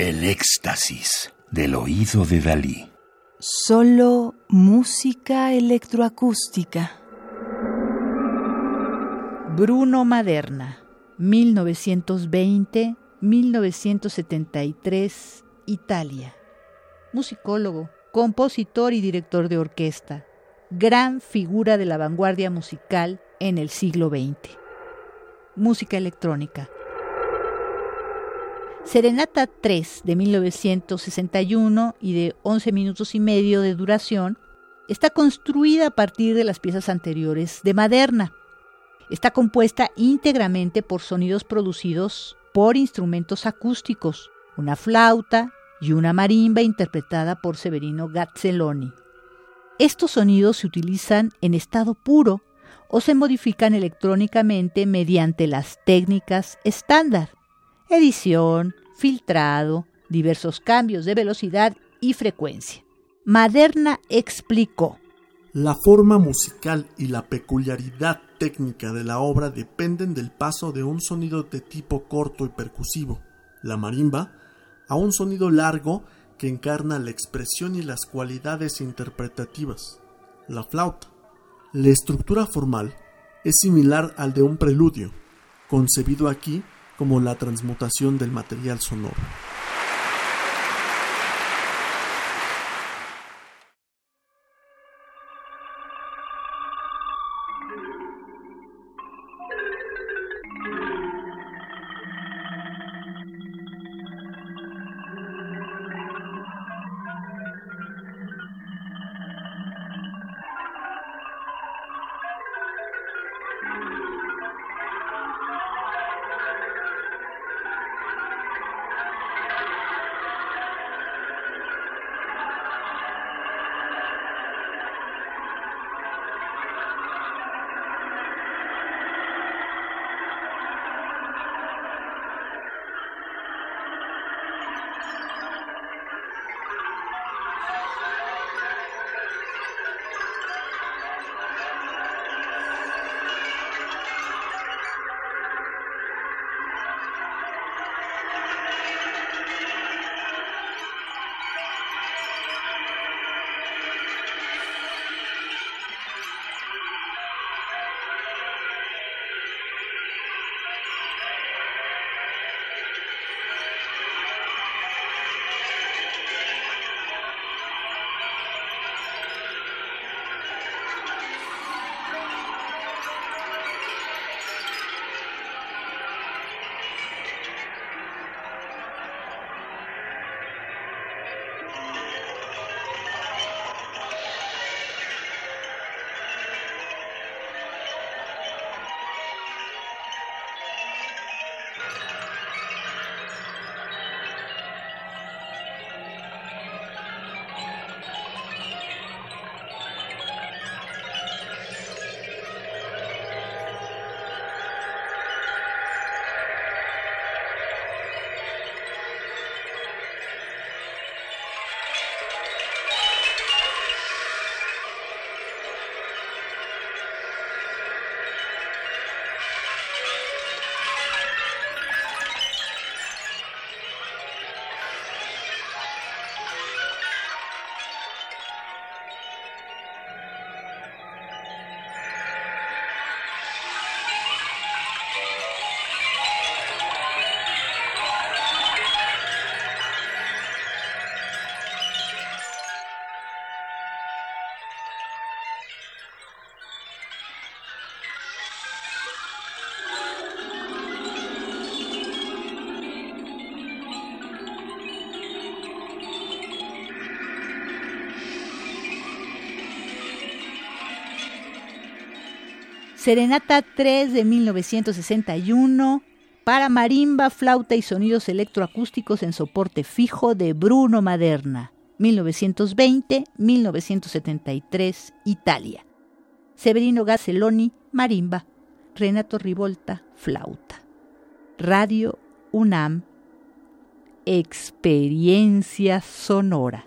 El éxtasis del oído de Dalí. Solo música electroacústica. Bruno Maderna, 1920-1973, Italia. Musicólogo, compositor y director de orquesta. Gran figura de la vanguardia musical en el siglo XX. Música electrónica. Serenata 3 de 1961 y de 11 minutos y medio de duración está construida a partir de las piezas anteriores de Maderna. Está compuesta íntegramente por sonidos producidos por instrumentos acústicos, una flauta y una marimba interpretada por Severino Gazzelloni. Estos sonidos se utilizan en estado puro o se modifican electrónicamente mediante las técnicas estándar edición, filtrado, diversos cambios de velocidad y frecuencia. Maderna explicó. La forma musical y la peculiaridad técnica de la obra dependen del paso de un sonido de tipo corto y percusivo, la marimba, a un sonido largo que encarna la expresión y las cualidades interpretativas, la flauta. La estructura formal es similar al de un preludio, concebido aquí como la transmutación del material sonoro. Serenata 3 de 1961 para marimba, flauta y sonidos electroacústicos en soporte fijo de Bruno Maderna, 1920-1973, Italia. Severino Gazzelloni, marimba. Renato Rivolta, flauta. Radio UNAM, experiencia sonora.